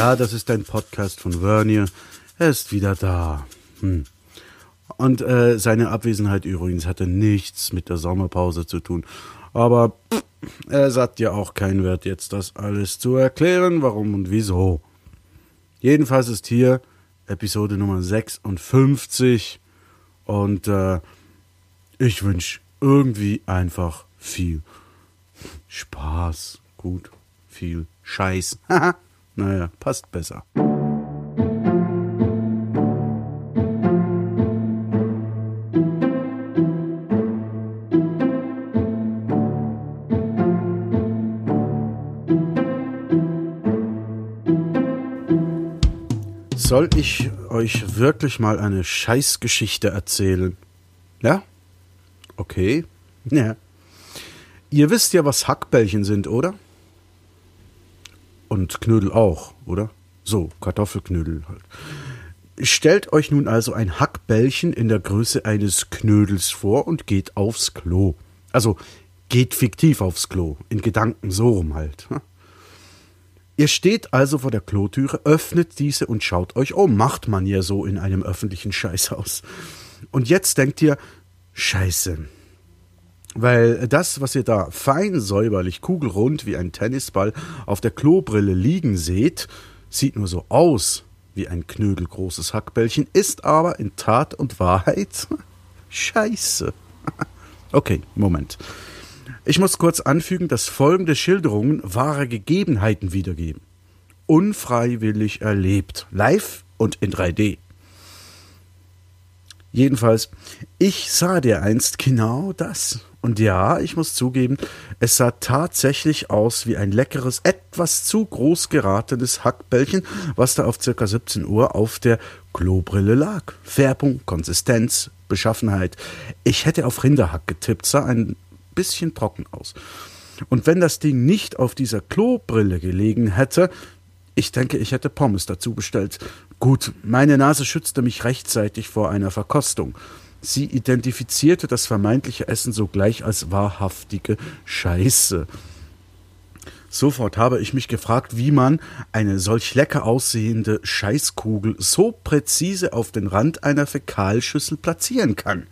Ja, das ist ein Podcast von Vernier. Er ist wieder da. Hm. Und äh, seine Abwesenheit übrigens hatte nichts mit der Sommerpause zu tun. Aber pff, er sagt ja auch keinen Wert, jetzt das alles zu erklären, warum und wieso. Jedenfalls ist hier Episode Nummer 56 und äh, ich wünsche irgendwie einfach viel Spaß. Gut, viel Scheiß. naja, passt besser. Soll ich euch wirklich mal eine Scheißgeschichte erzählen? Ja? Okay. Ja. Ihr wisst ja, was Hackbällchen sind, oder? Und Knödel auch, oder? So, Kartoffelknödel halt. Stellt euch nun also ein Hackbällchen in der Größe eines Knödels vor und geht aufs Klo. Also geht fiktiv aufs Klo, in Gedanken so rum halt. Ihr steht also vor der Klotüre, öffnet diese und schaut euch um. Macht man ja so in einem öffentlichen Scheißhaus. Und jetzt denkt ihr, Scheiße. Weil das, was ihr da fein säuberlich, kugelrund wie ein Tennisball auf der Klobrille liegen seht, sieht nur so aus wie ein knödelgroßes Hackbällchen, ist aber in Tat und Wahrheit Scheiße. Okay, Moment. Ich muss kurz anfügen, dass folgende Schilderungen wahre Gegebenheiten wiedergeben. Unfreiwillig erlebt, live und in 3D. Jedenfalls, ich sah dir einst genau das. Und ja, ich muss zugeben, es sah tatsächlich aus wie ein leckeres, etwas zu groß geratenes Hackbällchen, was da auf circa 17 Uhr auf der Klobrille lag. Färbung, Konsistenz, Beschaffenheit. Ich hätte auf Rinderhack getippt, sah ein bisschen trocken aus. Und wenn das Ding nicht auf dieser Klobrille gelegen hätte, ich denke, ich hätte Pommes dazu bestellt. Gut, meine Nase schützte mich rechtzeitig vor einer Verkostung. Sie identifizierte das vermeintliche Essen sogleich als wahrhaftige Scheiße. Sofort habe ich mich gefragt, wie man eine solch lecker aussehende Scheißkugel so präzise auf den Rand einer Fäkalschüssel platzieren kann.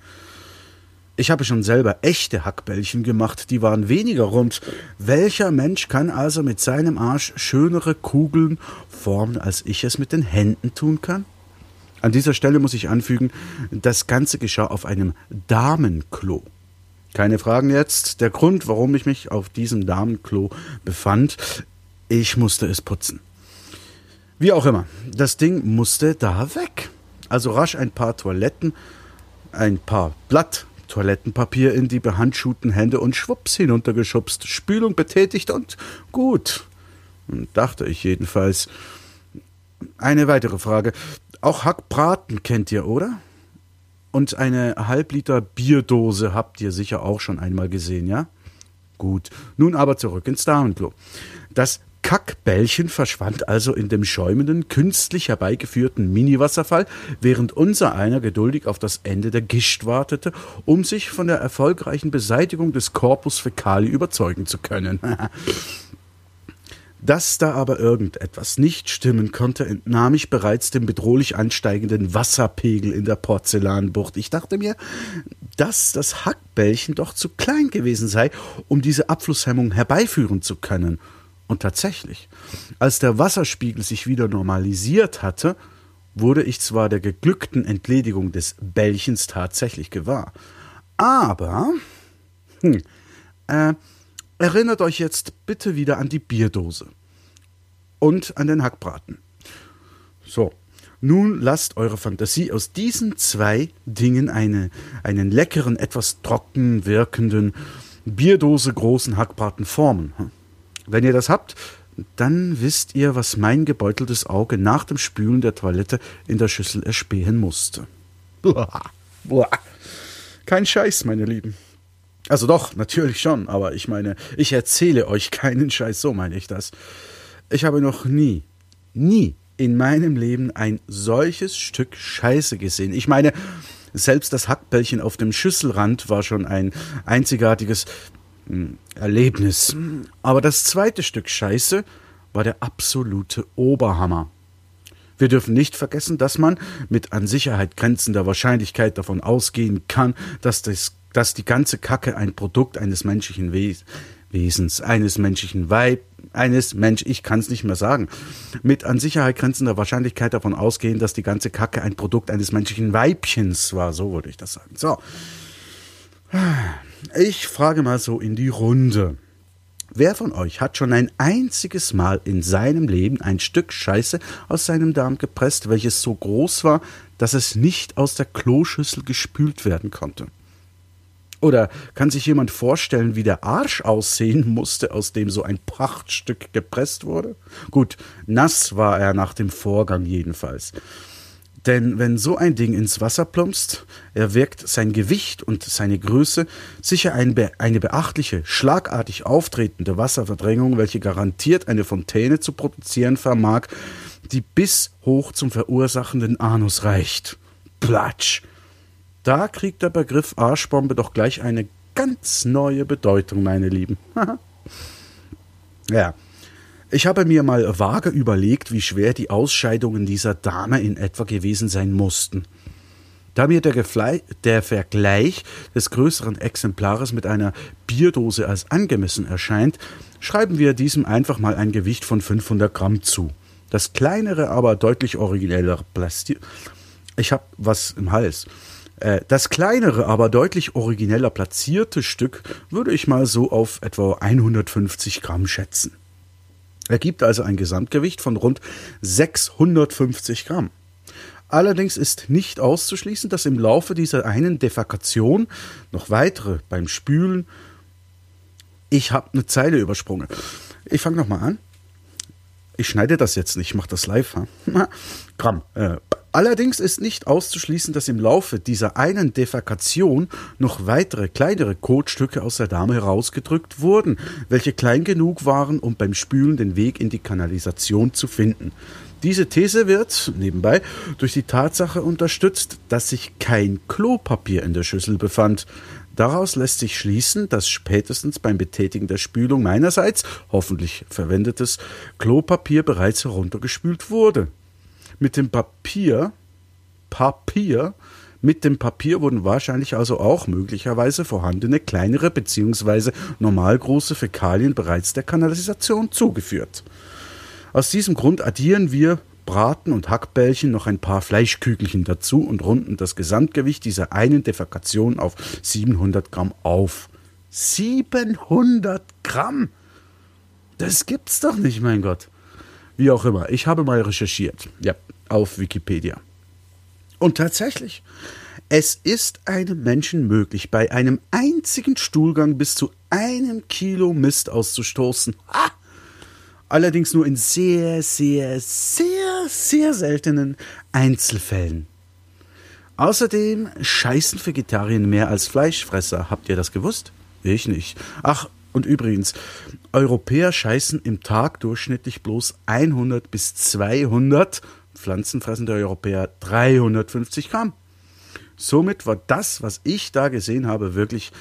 Ich habe schon selber echte Hackbällchen gemacht, die waren weniger rund. Welcher Mensch kann also mit seinem Arsch schönere Kugeln formen, als ich es mit den Händen tun kann? An dieser Stelle muss ich anfügen, das Ganze geschah auf einem Damenklo. Keine Fragen jetzt. Der Grund, warum ich mich auf diesem Damenklo befand, ich musste es putzen. Wie auch immer, das Ding musste da weg. Also rasch ein paar Toiletten, ein paar Blatt Toilettenpapier in die behandschuhten Hände und schwupps hinuntergeschubst, Spülung betätigt und gut. Dachte ich jedenfalls. Eine weitere Frage. Auch Hackbraten kennt ihr, oder? Und eine Halbliter Bierdose habt ihr sicher auch schon einmal gesehen, ja? Gut. Nun aber zurück ins Damenklo. Das Kackbällchen verschwand also in dem schäumenden, künstlich herbeigeführten Mini-Wasserfall, während unser einer geduldig auf das Ende der Gischt wartete, um sich von der erfolgreichen Beseitigung des Corpus Fecali überzeugen zu können. Dass da aber irgendetwas nicht stimmen konnte, entnahm ich bereits dem bedrohlich ansteigenden Wasserpegel in der Porzellanbucht. Ich dachte mir, dass das Hackbällchen doch zu klein gewesen sei, um diese Abflusshemmung herbeiführen zu können. Und tatsächlich, als der Wasserspiegel sich wieder normalisiert hatte, wurde ich zwar der geglückten Entledigung des Bällchens tatsächlich gewahr, aber hm, äh, erinnert euch jetzt bitte wieder an die Bierdose und an den Hackbraten. So, nun lasst eure Fantasie aus diesen zwei Dingen eine, einen leckeren, etwas trocken wirkenden Bierdose großen Hackbraten formen. Wenn ihr das habt, dann wisst ihr, was mein gebeuteltes Auge nach dem Spülen der Toilette in der Schüssel erspähen musste. Kein Scheiß, meine Lieben. Also doch, natürlich schon, aber ich meine, ich erzähle euch keinen Scheiß, so meine ich das. Ich habe noch nie, nie in meinem Leben ein solches Stück Scheiße gesehen. Ich meine, selbst das Hackbällchen auf dem Schüsselrand war schon ein einzigartiges Erlebnis. Aber das zweite Stück Scheiße war der absolute Oberhammer. Wir dürfen nicht vergessen, dass man mit an Sicherheit grenzender Wahrscheinlichkeit davon ausgehen kann, dass, das, dass die ganze Kacke ein Produkt eines menschlichen Wes Wesens, eines menschlichen Weib, eines Mensch, ich kann es nicht mehr sagen, mit an Sicherheit grenzender Wahrscheinlichkeit davon ausgehen, dass die ganze Kacke ein Produkt eines menschlichen Weibchens war, so würde ich das sagen. So. Ich frage mal so in die Runde. Wer von euch hat schon ein einziges Mal in seinem Leben ein Stück Scheiße aus seinem Darm gepresst, welches so groß war, dass es nicht aus der Kloschüssel gespült werden konnte? Oder kann sich jemand vorstellen, wie der Arsch aussehen musste, aus dem so ein Prachtstück gepresst wurde? Gut, nass war er nach dem Vorgang jedenfalls. Denn wenn so ein Ding ins Wasser plumpst, erwirkt sein Gewicht und seine Größe sicher ein be eine beachtliche, schlagartig auftretende Wasserverdrängung, welche garantiert eine Fontäne zu produzieren vermag, die bis hoch zum verursachenden Anus reicht. Platsch! Da kriegt der Begriff Arschbombe doch gleich eine ganz neue Bedeutung, meine Lieben. ja, ich habe mir mal vage überlegt, wie schwer die Ausscheidungen dieser Dame in etwa gewesen sein mussten. Da mir der, der Vergleich des größeren Exemplares mit einer Bierdose als angemessen erscheint, schreiben wir diesem einfach mal ein Gewicht von 500 Gramm zu. Das kleinere, aber deutlich origineller Plastik. Ich habe was im Hals. Äh, das kleinere, aber deutlich origineller platzierte Stück würde ich mal so auf etwa 150 Gramm schätzen ergibt also ein Gesamtgewicht von rund 650 Gramm. Allerdings ist nicht auszuschließen, dass im Laufe dieser einen Defekation noch weitere beim Spülen. Ich habe eine Zeile übersprungen. Ich fange nochmal an. Ich schneide das jetzt nicht, ich mache das live. Ha? Gramm. Äh, Allerdings ist nicht auszuschließen, dass im Laufe dieser einen Defekation noch weitere kleinere Kotstücke aus der Dame herausgedrückt wurden, welche klein genug waren, um beim Spülen den Weg in die Kanalisation zu finden. Diese These wird, nebenbei, durch die Tatsache unterstützt, dass sich kein Klopapier in der Schüssel befand. Daraus lässt sich schließen, dass spätestens beim Betätigen der Spülung meinerseits, hoffentlich verwendetes, Klopapier bereits heruntergespült wurde. Mit dem Papier, Papier, mit dem Papier wurden wahrscheinlich also auch möglicherweise vorhandene kleinere bzw. normalgroße Fäkalien bereits der Kanalisation zugeführt. Aus diesem Grund addieren wir Braten und Hackbällchen noch ein paar Fleischkügelchen dazu und runden das Gesamtgewicht dieser einen Defekation auf 700 Gramm auf. 700 Gramm? Das gibt's doch nicht, mein Gott. Wie auch immer, ich habe mal recherchiert. Ja, auf Wikipedia. Und tatsächlich, es ist einem Menschen möglich, bei einem einzigen Stuhlgang bis zu einem Kilo Mist auszustoßen. Ah! Allerdings nur in sehr, sehr, sehr, sehr seltenen Einzelfällen. Außerdem scheißen Vegetarier mehr als Fleischfresser. Habt ihr das gewusst? Ich nicht. Ach, und übrigens, Europäer scheißen im Tag durchschnittlich bloß 100 bis 200, pflanzenfressende Europäer 350 Gramm. Somit war das, was ich da gesehen habe, wirklich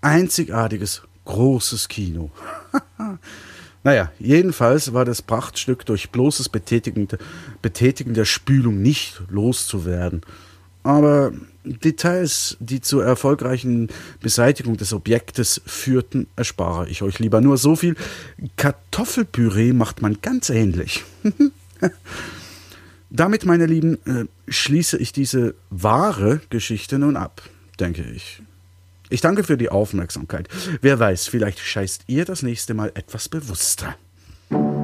einzigartiges, großes Kino. naja, jedenfalls war das Prachtstück durch bloßes Betätigen, Betätigen der Spülung nicht loszuwerden. Aber Details, die zur erfolgreichen Beseitigung des Objektes führten, erspare ich euch lieber. Nur so viel. Kartoffelpüree macht man ganz ähnlich. Damit, meine Lieben, äh, schließe ich diese wahre Geschichte nun ab, denke ich. Ich danke für die Aufmerksamkeit. Wer weiß, vielleicht scheißt ihr das nächste Mal etwas bewusster.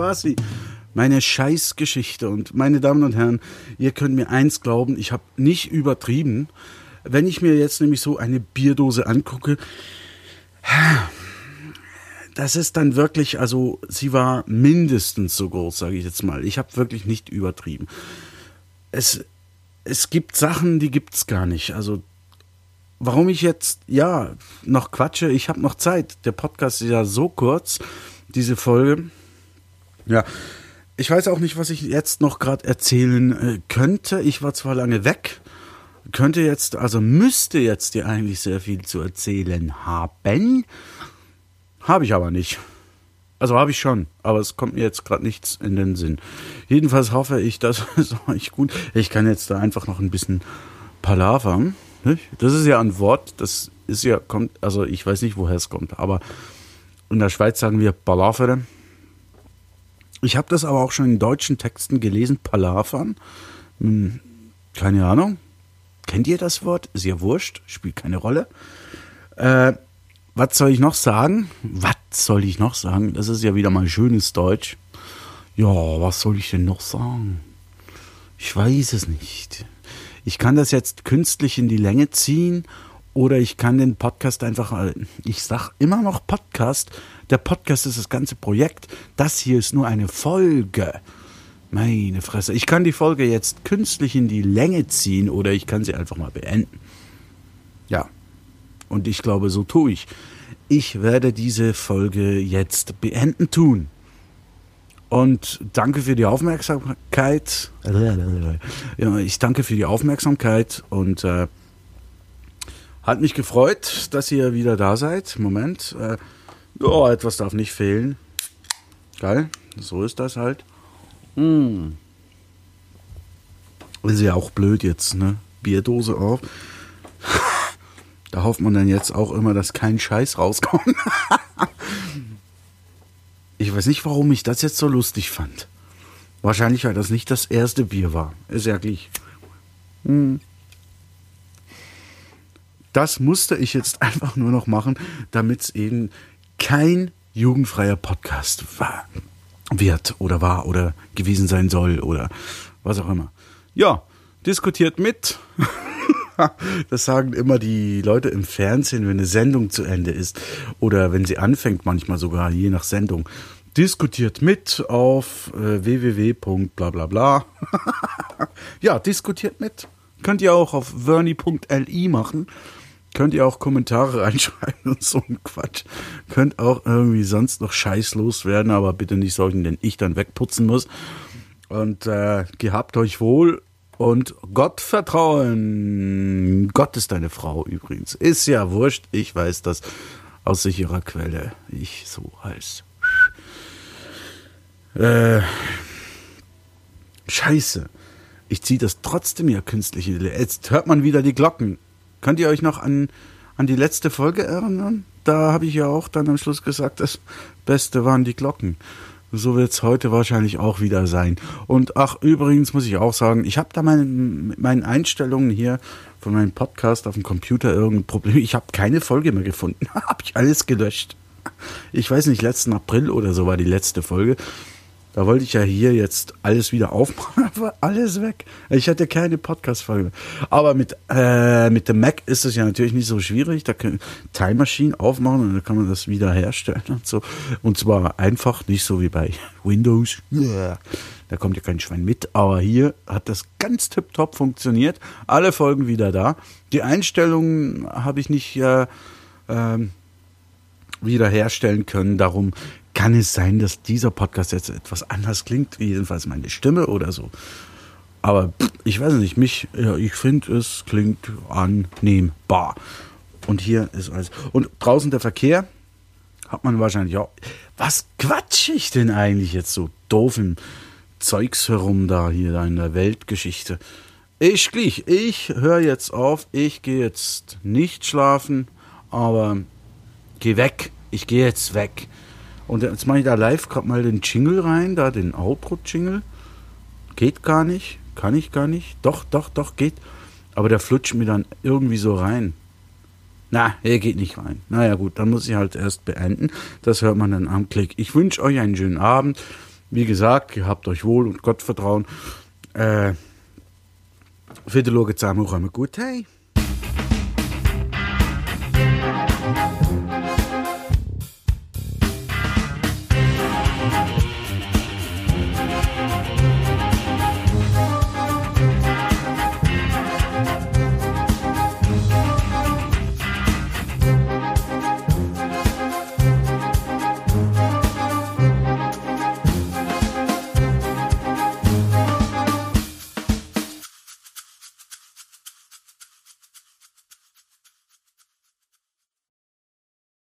war sie. Meine Scheißgeschichte. Und meine Damen und Herren, ihr könnt mir eins glauben, ich habe nicht übertrieben. Wenn ich mir jetzt nämlich so eine Bierdose angucke, das ist dann wirklich, also sie war mindestens so groß, sage ich jetzt mal. Ich habe wirklich nicht übertrieben. Es, es gibt Sachen, die gibt's gar nicht. Also warum ich jetzt ja noch quatsche, ich habe noch Zeit. Der Podcast ist ja so kurz diese Folge. Ja, ich weiß auch nicht, was ich jetzt noch gerade erzählen äh, könnte. Ich war zwar lange weg, könnte jetzt, also müsste jetzt dir eigentlich sehr viel zu erzählen haben. Habe ich aber nicht. Also habe ich schon, aber es kommt mir jetzt gerade nichts in den Sinn. Jedenfalls hoffe ich, dass es euch gut. Ich kann jetzt da einfach noch ein bisschen palavern. Das ist ja ein Wort, das ist ja, kommt, also ich weiß nicht, woher es kommt, aber in der Schweiz sagen wir Palavere. Ich habe das aber auch schon in deutschen Texten gelesen, Palavern. Hm, keine Ahnung. Kennt ihr das Wort? Ist ja wurscht, spielt keine Rolle. Äh, was soll ich noch sagen? Was soll ich noch sagen? Das ist ja wieder mal schönes Deutsch. Ja, was soll ich denn noch sagen? Ich weiß es nicht. Ich kann das jetzt künstlich in die Länge ziehen oder ich kann den Podcast einfach, äh, ich sag immer noch Podcast. Der Podcast ist das ganze Projekt. Das hier ist nur eine Folge. Meine Fresse. Ich kann die Folge jetzt künstlich in die Länge ziehen oder ich kann sie einfach mal beenden. Ja, und ich glaube, so tue ich. Ich werde diese Folge jetzt beenden tun. Und danke für die Aufmerksamkeit. Ja, ich danke für die Aufmerksamkeit und äh, hat mich gefreut, dass ihr wieder da seid. Moment. Äh, oh, etwas darf nicht fehlen. Geil. So ist das halt. Hm. Ist ja auch blöd jetzt, ne? Bierdose auf. Da hofft man dann jetzt auch immer, dass kein Scheiß rauskommt. ich weiß nicht, warum ich das jetzt so lustig fand. Wahrscheinlich, weil das nicht das erste Bier war. Ist ja gleich. Hm. Das musste ich jetzt einfach nur noch machen, damit es eben kein jugendfreier Podcast war, wird oder war oder gewesen sein soll oder was auch immer. Ja, diskutiert mit. das sagen immer die Leute im Fernsehen, wenn eine Sendung zu Ende ist oder wenn sie anfängt, manchmal sogar, je nach Sendung. Diskutiert mit auf äh, www.blablabla. Bla bla. ja, diskutiert mit. Könnt ihr auch auf vernie.li machen. Könnt ihr auch Kommentare reinschreiben und so ein Quatsch. Könnt auch irgendwie sonst noch scheißlos werden, aber bitte nicht solchen, den ich dann wegputzen muss. Und äh, gehabt euch wohl und Gott vertrauen. Gott ist deine Frau übrigens. Ist ja wurscht. Ich weiß das aus sicherer Quelle. Ich so heiß. Äh, Scheiße. Ich ziehe das trotzdem ja künstlich. Jetzt hört man wieder die Glocken. Könnt ihr euch noch an, an die letzte Folge erinnern? Da habe ich ja auch dann am Schluss gesagt, das Beste waren die Glocken. So wird's heute wahrscheinlich auch wieder sein. Und ach, übrigens muss ich auch sagen, ich habe da mein, mit meinen Einstellungen hier von meinem Podcast auf dem Computer irgendein Problem. Ich habe keine Folge mehr gefunden. habe ich alles gelöscht. Ich weiß nicht, letzten April oder so war die letzte Folge. Da wollte ich ja hier jetzt alles wieder aufmachen, aber alles weg. Ich hatte keine Podcast-Folge. Aber mit, äh, mit dem Mac ist es ja natürlich nicht so schwierig. Da kann Time Machine aufmachen und dann kann man das wieder herstellen und so. Und zwar einfach, nicht so wie bei Windows. Da kommt ja kein Schwein mit. Aber hier hat das ganz tipptopp funktioniert. Alle Folgen wieder da. Die Einstellungen habe ich nicht äh, äh, wiederherstellen können. Darum kann es sein, dass dieser Podcast jetzt etwas anders klingt, jedenfalls meine Stimme oder so. Aber ich weiß nicht, mich, ja, ich finde, es klingt annehmbar. Und hier ist alles. Und draußen der Verkehr hat man wahrscheinlich auch. Was quatsch ich denn eigentlich jetzt so doofen Zeugs herum da hier in der Weltgeschichte? Ich gleich, ich höre jetzt auf, ich gehe jetzt nicht schlafen, aber geh weg, ich gehe jetzt weg. Und jetzt mache ich da live gerade mal den Jingle rein, da den Outro-Jingle. Geht gar nicht, kann ich gar nicht. Doch, doch, doch, geht. Aber der flutscht mir dann irgendwie so rein. Na, er geht nicht rein. Naja gut, dann muss ich halt erst beenden. Das hört man dann am Klick. Ich wünsche euch einen schönen Abend. Wie gesagt, ihr habt euch wohl und Gottvertrauen. Äh, Fiddle zusammen, gut, hey.